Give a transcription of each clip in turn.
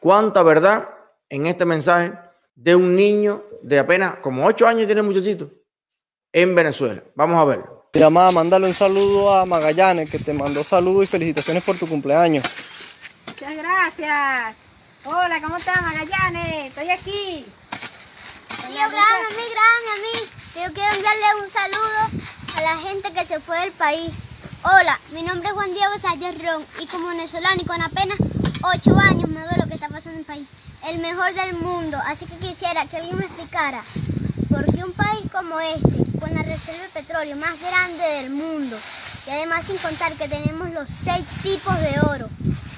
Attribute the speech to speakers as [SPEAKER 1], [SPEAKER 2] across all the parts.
[SPEAKER 1] cuánta verdad en este mensaje de un niño de apenas como ocho años tiene el muchachito en Venezuela. Vamos a verlo.
[SPEAKER 2] Llamada, mándale un saludo a Magallanes, que te mandó saludos y felicitaciones por tu cumpleaños.
[SPEAKER 3] Muchas gracias. Hola, ¿cómo estás, Magallanes? Estoy aquí.
[SPEAKER 4] Tío, grábame a mí, grábame a mí. Que yo quiero enviarle un saludo a la gente que se fue del país. Hola, mi nombre es Juan Diego Sayas Ron y como venezolano y con apenas 8 años me veo lo que está pasando en el país. El mejor del mundo, así que quisiera que alguien me explicara por qué un país como este, con la reserva de petróleo más grande del mundo, y además sin contar que tenemos los seis tipos de oro,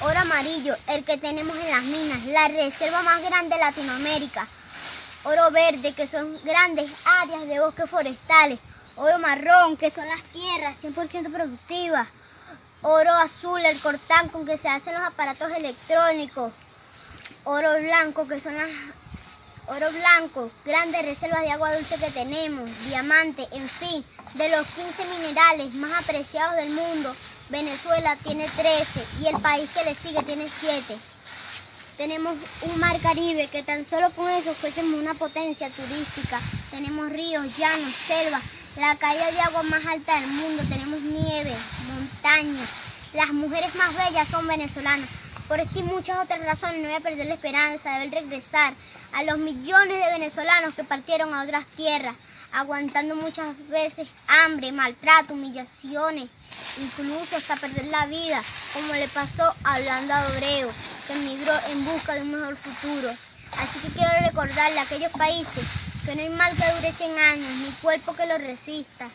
[SPEAKER 4] oro amarillo, el que tenemos en las minas, la reserva más grande de Latinoamérica, oro verde, que son grandes áreas de bosques forestales, oro marrón, que son las tierras 100% productivas, oro azul, el cortán con que se hacen los aparatos electrónicos, oro blanco, que son las oro blanco, grandes reservas de agua dulce que tenemos, diamante, en fin, de los 15 minerales más apreciados del mundo, Venezuela tiene 13 y el país que le sigue tiene 7. Tenemos un mar Caribe que tan solo con eso fuésemos una potencia turística. Tenemos ríos, llanos, selvas, la caída de agua más alta del mundo, tenemos nieve, Las mujeres más bellas son venezolanas. Por esta y muchas otras razones no voy a perder la esperanza de ver regresar a los millones de venezolanos que partieron a otras tierras, aguantando muchas veces hambre, maltrato, humillaciones, incluso hasta perder la vida, como le pasó a Blanda Obreo, que emigró en busca de un mejor futuro. Así que quiero recordarle a aquellos países que no hay mal que dure 100 años, ni cuerpo que lo resista.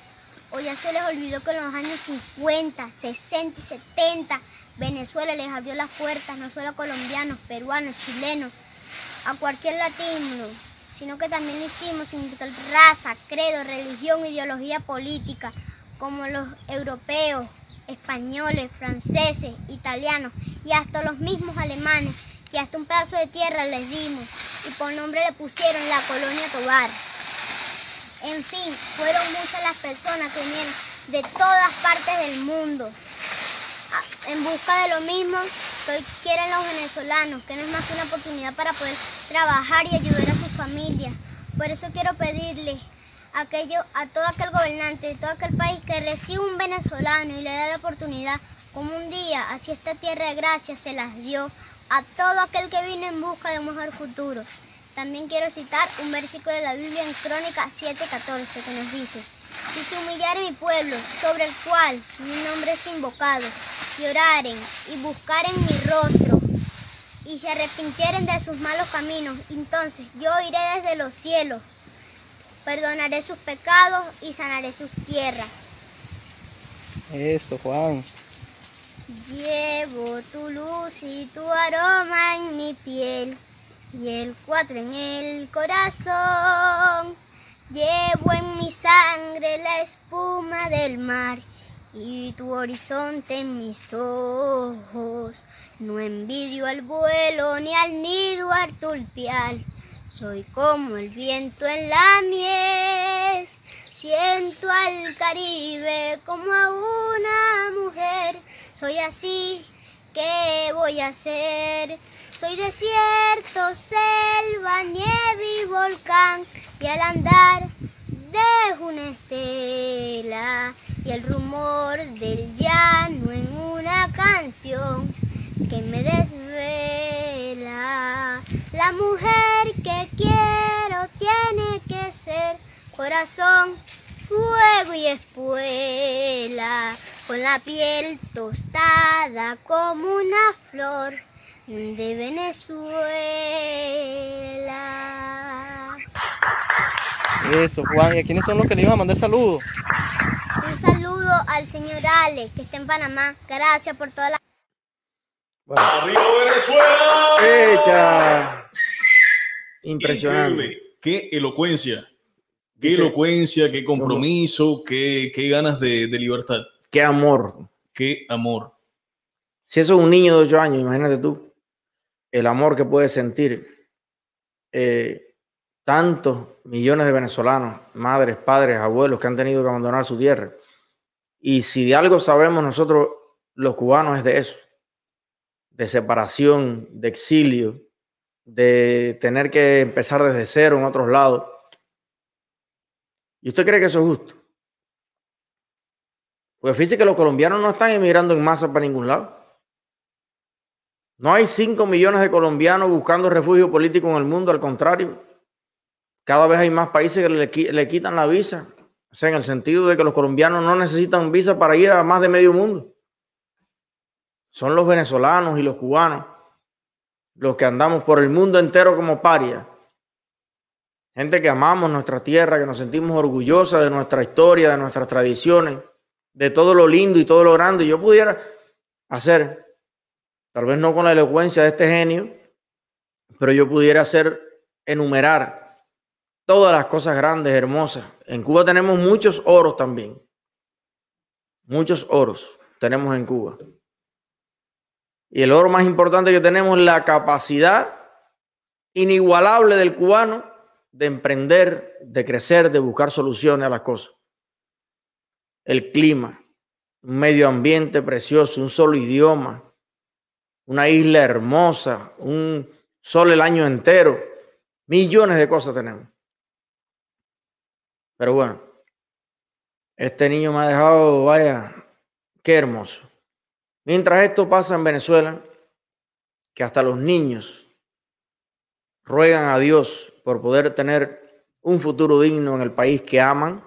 [SPEAKER 4] O ya se les olvidó que en los años 50, 60 y 70 Venezuela les abrió las puertas no solo a colombianos, peruanos, chilenos, a cualquier latino, sino que también lo hicimos sin raza, credo, religión, ideología política, como los europeos, españoles, franceses, italianos y hasta los mismos alemanes, que hasta un pedazo de tierra les dimos y por nombre le pusieron la colonia Tobar. En fin, fueron muchas las personas que vinieron de todas partes del mundo en busca de lo mismo que quieren los venezolanos, que no es más que una oportunidad para poder trabajar y ayudar a sus familias. Por eso quiero pedirle a, aquello, a todo aquel gobernante de todo aquel país que reciba un venezolano y le da la oportunidad, como un día, así esta tierra de gracia se las dio a todo aquel que vino en busca de un mejor futuro. También quiero citar un versículo de la Biblia en Crónica 7:14 que nos dice, si se humillare mi pueblo, sobre el cual mi nombre es invocado, y oraren y buscaren mi rostro, y se arrepintieren de sus malos caminos, entonces yo iré desde los cielos, perdonaré sus pecados y sanaré sus tierras.
[SPEAKER 2] Eso, Juan.
[SPEAKER 4] Llevo tu luz y tu aroma en mi piel y el cuatro en el corazón. Llevo en mi sangre la espuma del mar y tu horizonte en mis ojos. No envidio al vuelo ni al nido artulpial. Soy como el viento en la miel. Siento al Caribe como a una mujer. Soy así, ¿qué voy a hacer? Soy desierto, selva, nieve y volcán. Y al andar dejo una estela y el rumor del llano en una canción que me desvela. La mujer que quiero tiene que ser corazón, fuego y espuela, con la piel tostada como una flor de Venezuela.
[SPEAKER 2] Eso, Juan. ¿Y a quiénes son los que le iban a mandar saludos?
[SPEAKER 4] Un saludo al señor Alex, que está en Panamá. Gracias por toda la...
[SPEAKER 5] ¡Arriba Venezuela!
[SPEAKER 1] Hecha. Impresionante.
[SPEAKER 5] Increíble. Qué elocuencia. Qué elocuencia, qué compromiso, qué, qué ganas de, de libertad.
[SPEAKER 1] Qué amor.
[SPEAKER 5] Qué amor.
[SPEAKER 1] Si eso es un niño de 8 años, imagínate tú el amor que puede sentir eh, tantos millones de venezolanos, madres, padres, abuelos que han tenido que abandonar su tierra. Y si de algo sabemos nosotros los cubanos es de eso, de separación, de exilio, de tener que empezar desde cero en otros lados. ¿Y usted cree que eso es justo? Pues fíjese que los colombianos no están emigrando en masa para ningún lado. No hay 5 millones de colombianos buscando refugio político en el mundo, al contrario. Cada vez hay más países que le, quitan la visa. O sea, en el sentido de que los colombianos no necesitan visa para ir a más de medio mundo. Son los venezolanos y los cubanos los que andamos por el mundo entero como parias. Gente que amamos nuestra tierra, que nos sentimos orgullosos de nuestra historia, de nuestras tradiciones, de todo lo lindo y todo lo grande. Yo pudiera hacer, tal vez no con la elocuencia de este genio, pero yo pudiera hacer, enumerar todas las cosas grandes, hermosas. En Cuba tenemos muchos oros también. Muchos oros tenemos en Cuba. Y el oro más importante que tenemos es la capacidad inigualable del cubano de emprender, de crecer, de buscar soluciones a las cosas. El clima, un medio ambiente precioso, un solo idioma, una isla hermosa, un sol el año entero. Millones de cosas tenemos. Pero bueno, este niño me ha dejado, vaya, qué hermoso. Mientras esto pasa en Venezuela, que hasta los niños ruegan a Dios por poder tener un futuro digno en el país que aman,